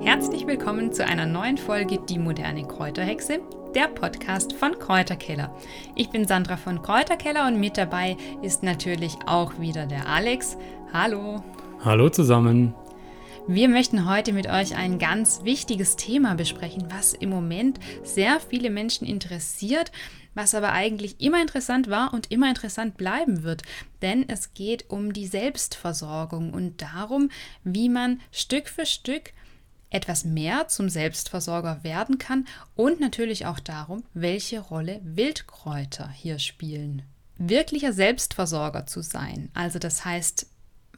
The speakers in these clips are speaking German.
Herzlich willkommen zu einer neuen Folge Die moderne Kräuterhexe, der Podcast von Kräuterkeller. Ich bin Sandra von Kräuterkeller und mit dabei ist natürlich auch wieder der Alex. Hallo. Hallo zusammen. Wir möchten heute mit euch ein ganz wichtiges Thema besprechen, was im Moment sehr viele Menschen interessiert, was aber eigentlich immer interessant war und immer interessant bleiben wird. Denn es geht um die Selbstversorgung und darum, wie man Stück für Stück etwas mehr zum Selbstversorger werden kann und natürlich auch darum, welche Rolle Wildkräuter hier spielen. Wirklicher Selbstversorger zu sein, also das heißt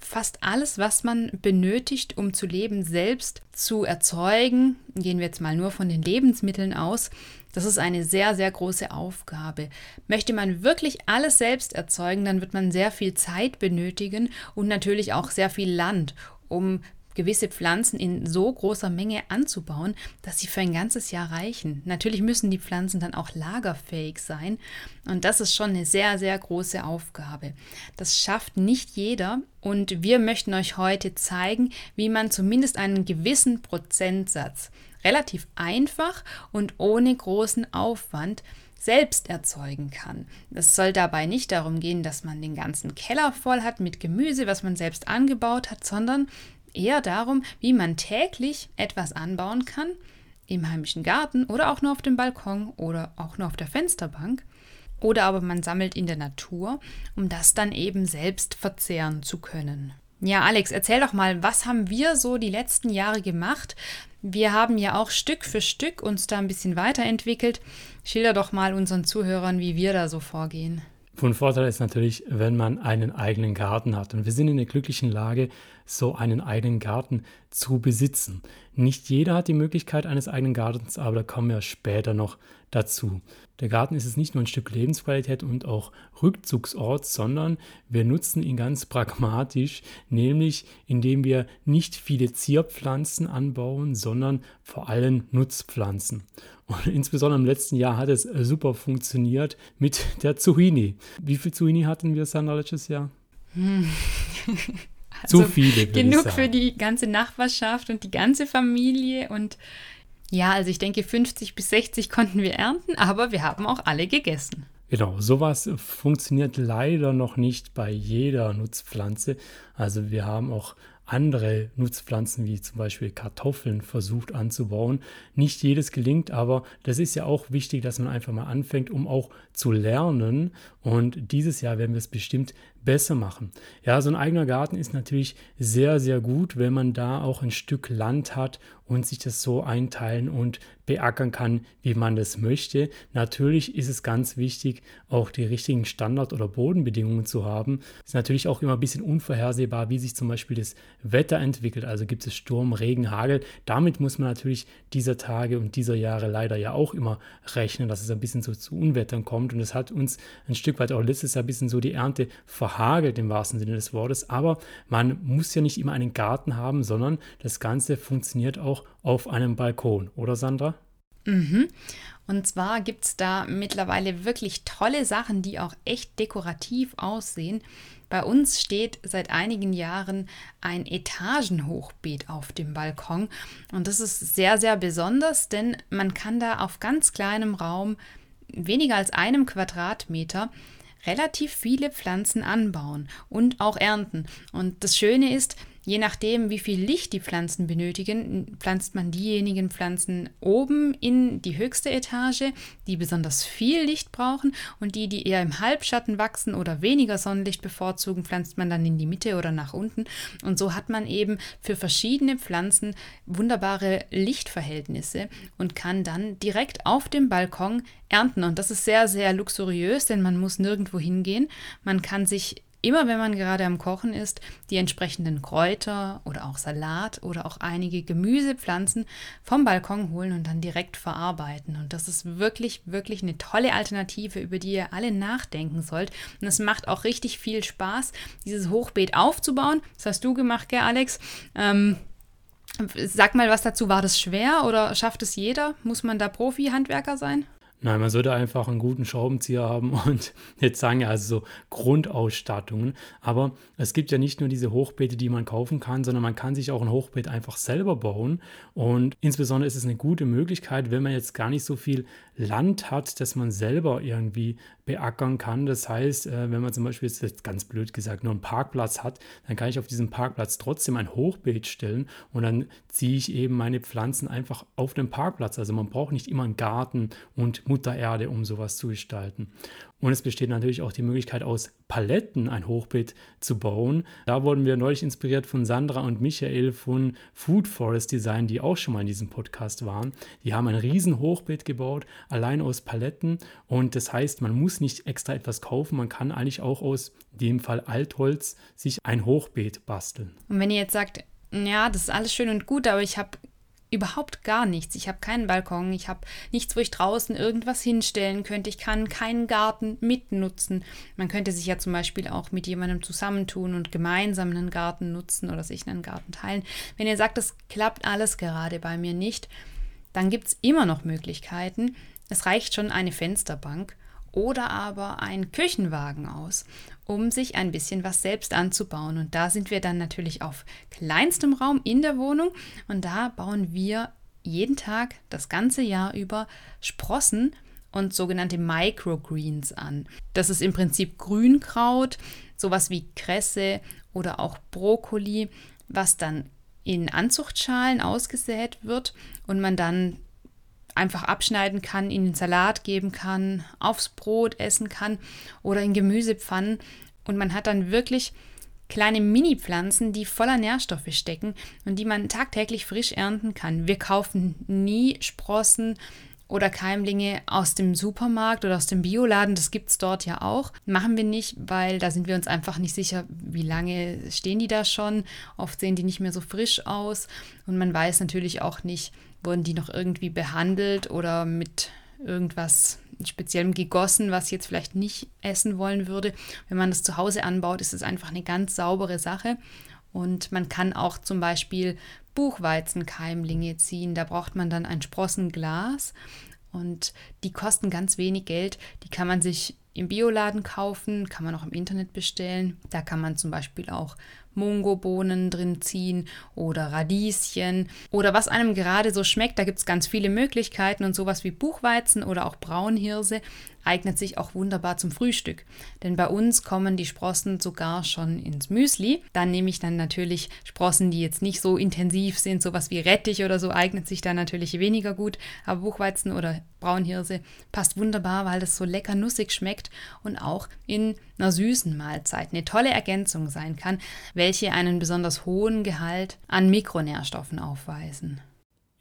fast alles, was man benötigt, um zu leben, selbst zu erzeugen, gehen wir jetzt mal nur von den Lebensmitteln aus, das ist eine sehr, sehr große Aufgabe. Möchte man wirklich alles selbst erzeugen, dann wird man sehr viel Zeit benötigen und natürlich auch sehr viel Land, um gewisse Pflanzen in so großer Menge anzubauen, dass sie für ein ganzes Jahr reichen. Natürlich müssen die Pflanzen dann auch lagerfähig sein und das ist schon eine sehr, sehr große Aufgabe. Das schafft nicht jeder und wir möchten euch heute zeigen, wie man zumindest einen gewissen Prozentsatz relativ einfach und ohne großen Aufwand selbst erzeugen kann. Es soll dabei nicht darum gehen, dass man den ganzen Keller voll hat mit Gemüse, was man selbst angebaut hat, sondern eher darum, wie man täglich etwas anbauen kann, im heimischen Garten oder auch nur auf dem Balkon oder auch nur auf der Fensterbank. Oder aber man sammelt in der Natur, um das dann eben selbst verzehren zu können. Ja, Alex, erzähl doch mal, was haben wir so die letzten Jahre gemacht? Wir haben ja auch Stück für Stück uns da ein bisschen weiterentwickelt. Schilder doch mal unseren Zuhörern, wie wir da so vorgehen. Von Vorteil ist natürlich, wenn man einen eigenen Garten hat. Und wir sind in der glücklichen Lage, so einen eigenen Garten zu besitzen. Nicht jeder hat die Möglichkeit eines eigenen Gartens, aber da kommen wir später noch dazu. Der Garten ist es nicht nur ein Stück Lebensqualität und auch Rückzugsort, sondern wir nutzen ihn ganz pragmatisch, nämlich indem wir nicht viele Zierpflanzen anbauen, sondern vor allem Nutzpflanzen. Und insbesondere im letzten Jahr hat es super funktioniert mit der Zucchini. Wie viel Zucchini hatten wir, Sandra, letztes Jahr? Hm. Also Zu viele. Genug für die ganze Nachbarschaft und die ganze Familie. Und ja, also ich denke, 50 bis 60 konnten wir ernten, aber wir haben auch alle gegessen. Genau, sowas funktioniert leider noch nicht bei jeder Nutzpflanze. Also wir haben auch andere Nutzpflanzen wie zum Beispiel Kartoffeln versucht anzubauen. Nicht jedes gelingt, aber das ist ja auch wichtig, dass man einfach mal anfängt, um auch zu lernen. Und dieses Jahr werden wir es bestimmt besser machen. Ja, so ein eigener Garten ist natürlich sehr, sehr gut, wenn man da auch ein Stück Land hat und sich das so einteilen und beackern kann, wie man das möchte. Natürlich ist es ganz wichtig, auch die richtigen Standard- oder Bodenbedingungen zu haben. Ist natürlich auch immer ein bisschen unvorhersehbar, wie sich zum Beispiel das Wetter entwickelt. Also gibt es Sturm, Regen, Hagel. Damit muss man natürlich dieser Tage und dieser Jahre leider ja auch immer rechnen, dass es ein bisschen so zu Unwettern kommt. Und es hat uns ein Stück weit auch letztes Jahr ein bisschen so die Ernte verhagelt im wahrsten Sinne des Wortes. Aber man muss ja nicht immer einen Garten haben, sondern das Ganze funktioniert auch auf einem Balkon, oder Sandra? Mhm. Und zwar gibt es da mittlerweile wirklich tolle Sachen, die auch echt dekorativ aussehen. Bei uns steht seit einigen Jahren ein Etagenhochbeet auf dem Balkon. Und das ist sehr, sehr besonders, denn man kann da auf ganz kleinem Raum, weniger als einem Quadratmeter, relativ viele Pflanzen anbauen und auch ernten. Und das Schöne ist, Je nachdem, wie viel Licht die Pflanzen benötigen, pflanzt man diejenigen Pflanzen oben in die höchste Etage, die besonders viel Licht brauchen und die, die eher im Halbschatten wachsen oder weniger Sonnenlicht bevorzugen, pflanzt man dann in die Mitte oder nach unten. Und so hat man eben für verschiedene Pflanzen wunderbare Lichtverhältnisse und kann dann direkt auf dem Balkon ernten. Und das ist sehr, sehr luxuriös, denn man muss nirgendwo hingehen. Man kann sich immer wenn man gerade am Kochen ist, die entsprechenden Kräuter oder auch Salat oder auch einige Gemüsepflanzen vom Balkon holen und dann direkt verarbeiten. Und das ist wirklich, wirklich eine tolle Alternative, über die ihr alle nachdenken sollt. Und es macht auch richtig viel Spaß, dieses Hochbeet aufzubauen. Das hast du gemacht, gell, Alex? Ähm, Sag mal was dazu, war das schwer oder schafft es jeder? Muss man da Profi-Handwerker sein? Nein, man sollte einfach einen guten Schraubenzieher haben und jetzt sagen ja also so Grundausstattungen. Aber es gibt ja nicht nur diese Hochbeete, die man kaufen kann, sondern man kann sich auch ein Hochbeet einfach selber bauen. Und insbesondere ist es eine gute Möglichkeit, wenn man jetzt gar nicht so viel Land hat, dass man selber irgendwie beackern kann. Das heißt, äh, wenn man zum Beispiel jetzt ganz blöd gesagt nur einen Parkplatz hat, dann kann ich auf diesem Parkplatz trotzdem ein Hochbeet stellen und dann ziehe ich eben meine Pflanzen einfach auf den Parkplatz. Also man braucht nicht immer einen Garten und Mutter Erde, um sowas zu gestalten. Und es besteht natürlich auch die Möglichkeit, aus Paletten ein Hochbeet zu bauen. Da wurden wir neulich inspiriert von Sandra und Michael von Food Forest Design, die auch schon mal in diesem Podcast waren. Die haben ein riesen Hochbeet gebaut, allein aus Paletten. Und das heißt, man muss nicht extra etwas kaufen, man kann eigentlich auch aus dem Fall Altholz sich ein Hochbeet basteln. Und wenn ihr jetzt sagt, ja, das ist alles schön und gut, aber ich habe überhaupt gar nichts. Ich habe keinen Balkon, ich habe nichts, wo ich draußen irgendwas hinstellen könnte. Ich kann keinen Garten mitnutzen. Man könnte sich ja zum Beispiel auch mit jemandem zusammentun und gemeinsam einen Garten nutzen oder sich einen Garten teilen. Wenn ihr sagt, das klappt alles gerade bei mir nicht, dann gibt es immer noch Möglichkeiten. Es reicht schon eine Fensterbank oder aber ein Küchenwagen aus, um sich ein bisschen was selbst anzubauen. Und da sind wir dann natürlich auf kleinstem Raum in der Wohnung und da bauen wir jeden Tag das ganze Jahr über Sprossen und sogenannte Microgreens an. Das ist im Prinzip Grünkraut, sowas wie Kresse oder auch Brokkoli, was dann in Anzuchtschalen ausgesät wird und man dann einfach abschneiden kann, in den Salat geben kann, aufs Brot essen kann oder in Gemüsepfannen. Und man hat dann wirklich kleine Mini-Pflanzen, die voller Nährstoffe stecken und die man tagtäglich frisch ernten kann. Wir kaufen nie Sprossen oder Keimlinge aus dem Supermarkt oder aus dem Bioladen. Das gibt es dort ja auch. Machen wir nicht, weil da sind wir uns einfach nicht sicher, wie lange stehen die da schon. Oft sehen die nicht mehr so frisch aus und man weiß natürlich auch nicht, wurden die noch irgendwie behandelt oder mit irgendwas speziellem gegossen, was ich jetzt vielleicht nicht essen wollen würde. Wenn man das zu Hause anbaut, ist es einfach eine ganz saubere Sache. Und man kann auch zum Beispiel Buchweizenkeimlinge ziehen. Da braucht man dann ein Sprossenglas und die kosten ganz wenig Geld. Die kann man sich im Bioladen kaufen, kann man auch im Internet bestellen. Da kann man zum Beispiel auch Mungobohnen drin ziehen oder Radieschen oder was einem gerade so schmeckt. Da gibt es ganz viele Möglichkeiten und sowas wie Buchweizen oder auch Braunhirse eignet sich auch wunderbar zum Frühstück. Denn bei uns kommen die Sprossen sogar schon ins Müsli. Dann nehme ich dann natürlich Sprossen, die jetzt nicht so intensiv sind, sowas wie Rettich oder so eignet sich da natürlich weniger gut. Aber Buchweizen oder Braunhirse passt wunderbar, weil das so lecker nussig schmeckt und auch in einer süßen Mahlzeit eine tolle Ergänzung sein kann, welche einen besonders hohen Gehalt an Mikronährstoffen aufweisen.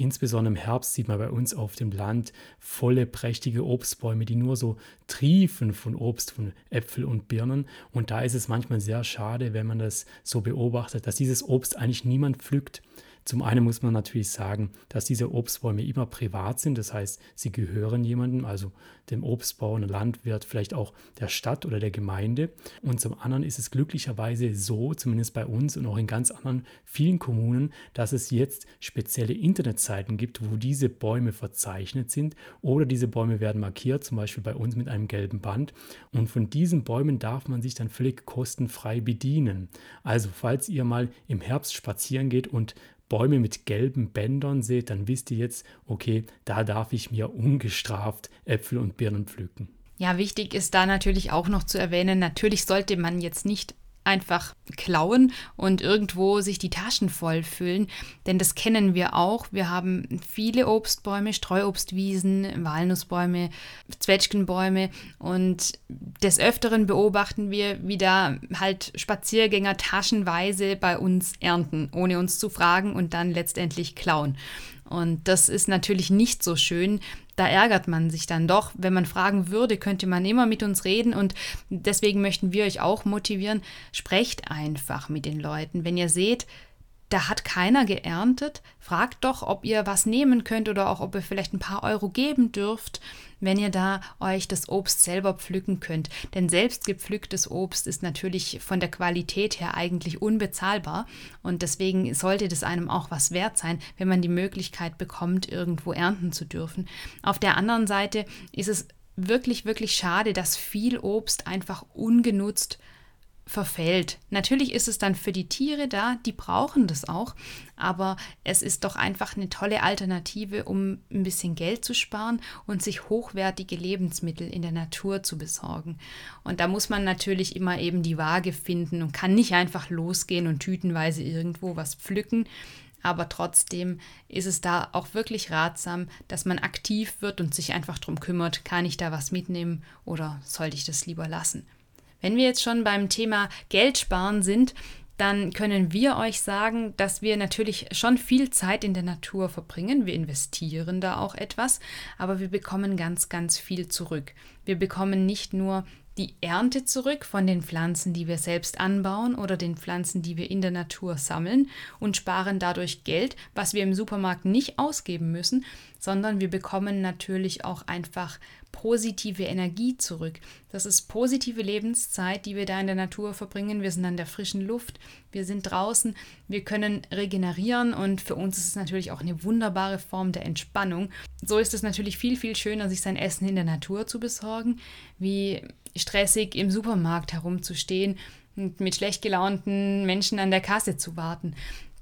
Insbesondere im Herbst sieht man bei uns auf dem Land volle, prächtige Obstbäume, die nur so triefen von Obst, von Äpfel und Birnen. Und da ist es manchmal sehr schade, wenn man das so beobachtet, dass dieses Obst eigentlich niemand pflückt. Zum einen muss man natürlich sagen, dass diese Obstbäume immer privat sind, das heißt, sie gehören jemandem, also dem Obstbauer, einem Landwirt, vielleicht auch der Stadt oder der Gemeinde. Und zum anderen ist es glücklicherweise so, zumindest bei uns und auch in ganz anderen vielen Kommunen, dass es jetzt spezielle Internetseiten gibt, wo diese Bäume verzeichnet sind oder diese Bäume werden markiert, zum Beispiel bei uns mit einem gelben Band. Und von diesen Bäumen darf man sich dann völlig kostenfrei bedienen. Also falls ihr mal im Herbst spazieren geht und Bäume mit gelben Bändern seht, dann wisst ihr jetzt, okay, da darf ich mir ungestraft Äpfel und Birnen pflücken. Ja, wichtig ist da natürlich auch noch zu erwähnen, natürlich sollte man jetzt nicht einfach klauen und irgendwo sich die Taschen voll füllen, denn das kennen wir auch. Wir haben viele Obstbäume, Streuobstwiesen, Walnussbäume, Zwetschgenbäume und des Öfteren beobachten wir, wie da halt Spaziergänger taschenweise bei uns ernten, ohne uns zu fragen und dann letztendlich klauen. Und das ist natürlich nicht so schön. Da ärgert man sich dann doch. Wenn man fragen würde, könnte man immer mit uns reden. Und deswegen möchten wir euch auch motivieren, sprecht einfach mit den Leuten. Wenn ihr seht, da hat keiner geerntet. Fragt doch, ob ihr was nehmen könnt oder auch ob ihr vielleicht ein paar Euro geben dürft, wenn ihr da euch das Obst selber pflücken könnt. Denn selbst gepflücktes Obst ist natürlich von der Qualität her eigentlich unbezahlbar und deswegen sollte das einem auch was wert sein, wenn man die Möglichkeit bekommt, irgendwo ernten zu dürfen. Auf der anderen Seite ist es wirklich, wirklich schade, dass viel Obst einfach ungenutzt verfällt. Natürlich ist es dann für die Tiere da, die brauchen das auch, aber es ist doch einfach eine tolle Alternative, um ein bisschen Geld zu sparen und sich hochwertige Lebensmittel in der Natur zu besorgen. Und da muss man natürlich immer eben die Waage finden und kann nicht einfach losgehen und tütenweise irgendwo was pflücken. Aber trotzdem ist es da auch wirklich ratsam, dass man aktiv wird und sich einfach darum kümmert, kann ich da was mitnehmen oder sollte ich das lieber lassen. Wenn wir jetzt schon beim Thema Geld sparen sind, dann können wir euch sagen, dass wir natürlich schon viel Zeit in der Natur verbringen. Wir investieren da auch etwas, aber wir bekommen ganz, ganz viel zurück. Wir bekommen nicht nur die Ernte zurück von den Pflanzen, die wir selbst anbauen oder den Pflanzen, die wir in der Natur sammeln und sparen dadurch Geld, was wir im Supermarkt nicht ausgeben müssen, sondern wir bekommen natürlich auch einfach positive Energie zurück. Das ist positive Lebenszeit, die wir da in der Natur verbringen. Wir sind an der frischen Luft, wir sind draußen, wir können regenerieren und für uns ist es natürlich auch eine wunderbare Form der Entspannung. So ist es natürlich viel, viel schöner, sich sein Essen in der Natur zu besorgen, wie stressig im Supermarkt herumzustehen und mit schlecht gelaunten Menschen an der Kasse zu warten.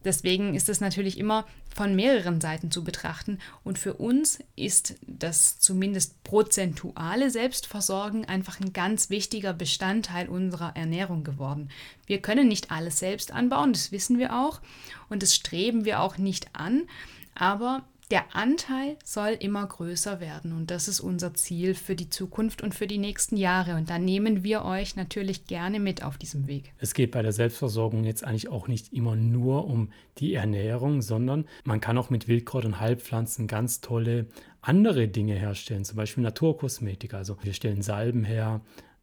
Deswegen ist es natürlich immer von mehreren Seiten zu betrachten. Und für uns ist das zumindest prozentuale Selbstversorgen einfach ein ganz wichtiger Bestandteil unserer Ernährung geworden. Wir können nicht alles selbst anbauen, das wissen wir auch. Und das streben wir auch nicht an. Aber der Anteil soll immer größer werden und das ist unser Ziel für die Zukunft und für die nächsten Jahre. Und da nehmen wir euch natürlich gerne mit auf diesem Weg. Es geht bei der Selbstversorgung jetzt eigentlich auch nicht immer nur um die Ernährung, sondern man kann auch mit Wildkraut und Heilpflanzen ganz tolle andere Dinge herstellen, zum Beispiel Naturkosmetik. Also wir stellen Salben her,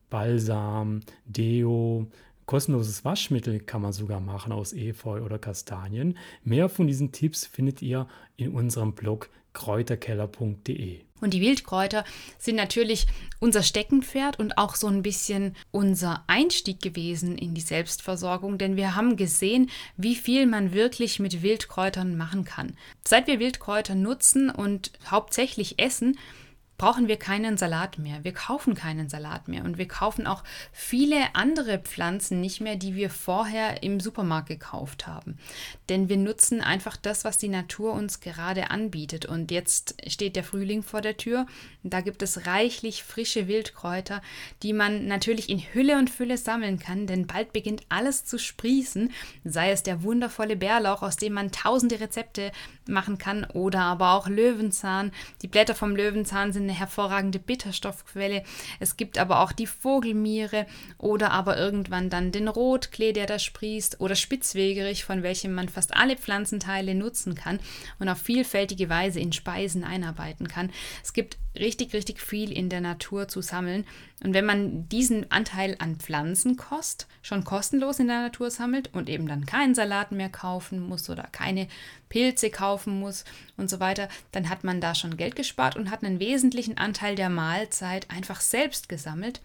Balsam, Deo, Kostenloses Waschmittel kann man sogar machen aus Efeu oder Kastanien. Mehr von diesen Tipps findet ihr in unserem Blog kräuterkeller.de. Und die Wildkräuter sind natürlich unser Steckenpferd und auch so ein bisschen unser Einstieg gewesen in die Selbstversorgung, denn wir haben gesehen, wie viel man wirklich mit Wildkräutern machen kann. Seit wir Wildkräuter nutzen und hauptsächlich essen, brauchen wir keinen Salat mehr. Wir kaufen keinen Salat mehr und wir kaufen auch viele andere Pflanzen nicht mehr, die wir vorher im Supermarkt gekauft haben. Denn wir nutzen einfach das, was die Natur uns gerade anbietet. Und jetzt steht der Frühling vor der Tür. Da gibt es reichlich frische Wildkräuter, die man natürlich in Hülle und Fülle sammeln kann, denn bald beginnt alles zu sprießen, sei es der wundervolle Bärlauch, aus dem man tausende Rezepte machen kann, oder aber auch Löwenzahn. Die Blätter vom Löwenzahn sind eine hervorragende Bitterstoffquelle. Es gibt aber auch die Vogelmiere oder aber irgendwann dann den Rotklee, der da sprießt, oder Spitzwegerich, von welchem man fast alle Pflanzenteile nutzen kann und auf vielfältige Weise in Speisen einarbeiten kann. Es gibt richtig, richtig viel in der Natur zu sammeln. Und wenn man diesen Anteil an Pflanzenkost schon kostenlos in der Natur sammelt und eben dann keinen Salat mehr kaufen muss oder keine Pilze kaufen muss und so weiter, dann hat man da schon Geld gespart und hat einen wesentlichen Anteil der Mahlzeit einfach selbst gesammelt,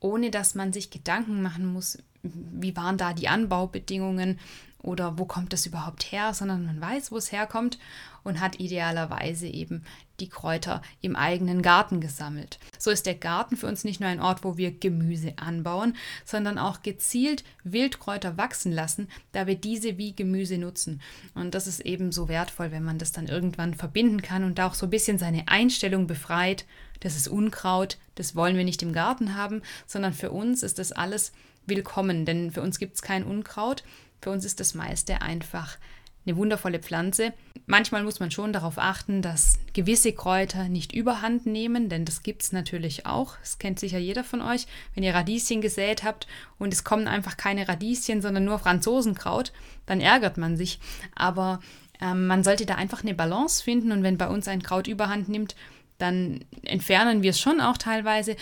ohne dass man sich Gedanken machen muss, wie waren da die Anbaubedingungen oder wo kommt das überhaupt her, sondern man weiß, wo es herkommt und hat idealerweise eben die Kräuter im eigenen Garten gesammelt. So ist der Garten für uns nicht nur ein Ort, wo wir Gemüse anbauen, sondern auch gezielt Wildkräuter wachsen lassen, da wir diese wie Gemüse nutzen. Und das ist eben so wertvoll, wenn man das dann irgendwann verbinden kann und da auch so ein bisschen seine Einstellung befreit. Das ist Unkraut, das wollen wir nicht im Garten haben, sondern für uns ist das alles willkommen, denn für uns gibt es kein Unkraut. Für uns ist das meiste einfach eine wundervolle Pflanze. Manchmal muss man schon darauf achten, dass gewisse Kräuter nicht überhand nehmen, denn das gibt es natürlich auch. Das kennt sicher jeder von euch. Wenn ihr Radieschen gesät habt und es kommen einfach keine Radieschen, sondern nur Franzosenkraut, dann ärgert man sich. Aber ähm, man sollte da einfach eine Balance finden und wenn bei uns ein Kraut überhand nimmt, dann entfernen wir es schon auch teilweise,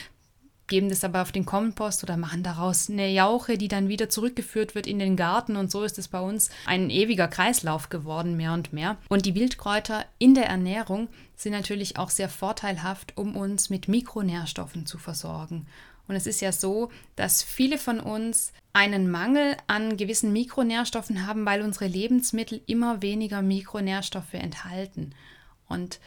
geben das aber auf den Kompost oder machen daraus eine Jauche, die dann wieder zurückgeführt wird in den Garten. Und so ist es bei uns ein ewiger Kreislauf geworden, mehr und mehr. Und die Wildkräuter in der Ernährung sind natürlich auch sehr vorteilhaft, um uns mit Mikronährstoffen zu versorgen. Und es ist ja so, dass viele von uns einen Mangel an gewissen Mikronährstoffen haben, weil unsere Lebensmittel immer weniger Mikronährstoffe enthalten. Und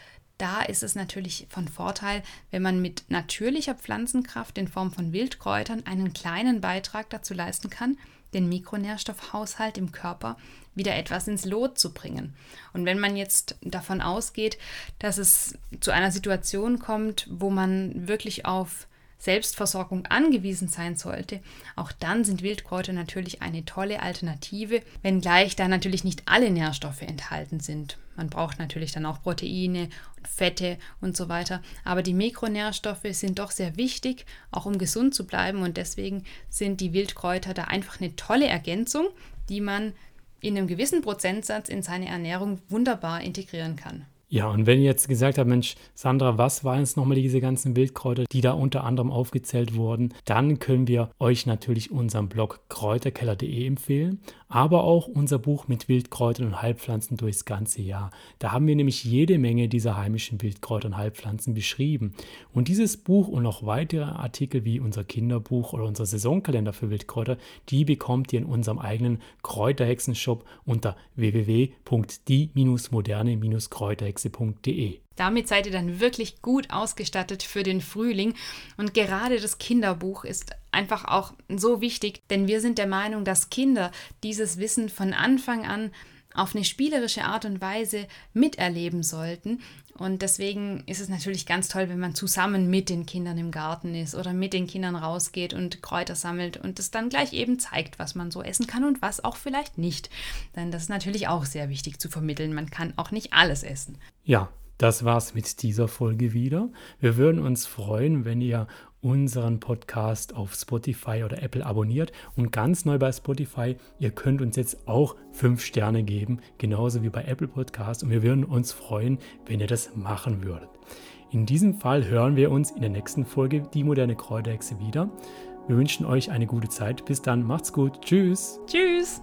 da ist es natürlich von Vorteil, wenn man mit natürlicher Pflanzenkraft in Form von Wildkräutern einen kleinen Beitrag dazu leisten kann, den Mikronährstoffhaushalt im Körper wieder etwas ins Lot zu bringen. Und wenn man jetzt davon ausgeht, dass es zu einer Situation kommt, wo man wirklich auf Selbstversorgung angewiesen sein sollte, auch dann sind Wildkräuter natürlich eine tolle Alternative, wenngleich da natürlich nicht alle Nährstoffe enthalten sind. Man braucht natürlich dann auch Proteine und Fette und so weiter, aber die Mikronährstoffe sind doch sehr wichtig, auch um gesund zu bleiben und deswegen sind die Wildkräuter da einfach eine tolle Ergänzung, die man in einem gewissen Prozentsatz in seine Ernährung wunderbar integrieren kann. Ja, und wenn ihr jetzt gesagt habt, Mensch, Sandra, was waren jetzt nochmal diese ganzen Wildkräuter, die da unter anderem aufgezählt wurden, dann können wir euch natürlich unseren Blog kräuterkeller.de empfehlen, aber auch unser Buch mit Wildkräutern und Heilpflanzen durchs ganze Jahr. Da haben wir nämlich jede Menge dieser heimischen Wildkräuter und Heilpflanzen beschrieben. Und dieses Buch und noch weitere Artikel wie unser Kinderbuch oder unser Saisonkalender für Wildkräuter, die bekommt ihr in unserem eigenen Kräuterhexenshop unter www.die-moderne-kräuterhexen hexe.de. Damit seid ihr dann wirklich gut ausgestattet für den Frühling. Und gerade das Kinderbuch ist einfach auch so wichtig, denn wir sind der Meinung, dass Kinder dieses Wissen von Anfang an auf eine spielerische Art und Weise miterleben sollten. Und deswegen ist es natürlich ganz toll, wenn man zusammen mit den Kindern im Garten ist oder mit den Kindern rausgeht und Kräuter sammelt und es dann gleich eben zeigt, was man so essen kann und was auch vielleicht nicht. Denn das ist natürlich auch sehr wichtig zu vermitteln. Man kann auch nicht alles essen. Ja, das war's mit dieser Folge wieder. Wir würden uns freuen, wenn ihr unseren Podcast auf Spotify oder Apple abonniert. Und ganz neu bei Spotify, ihr könnt uns jetzt auch fünf Sterne geben, genauso wie bei Apple Podcast. Und wir würden uns freuen, wenn ihr das machen würdet. In diesem Fall hören wir uns in der nächsten Folge Die moderne Kräuterhexe wieder. Wir wünschen euch eine gute Zeit. Bis dann, macht's gut. Tschüss. Tschüss.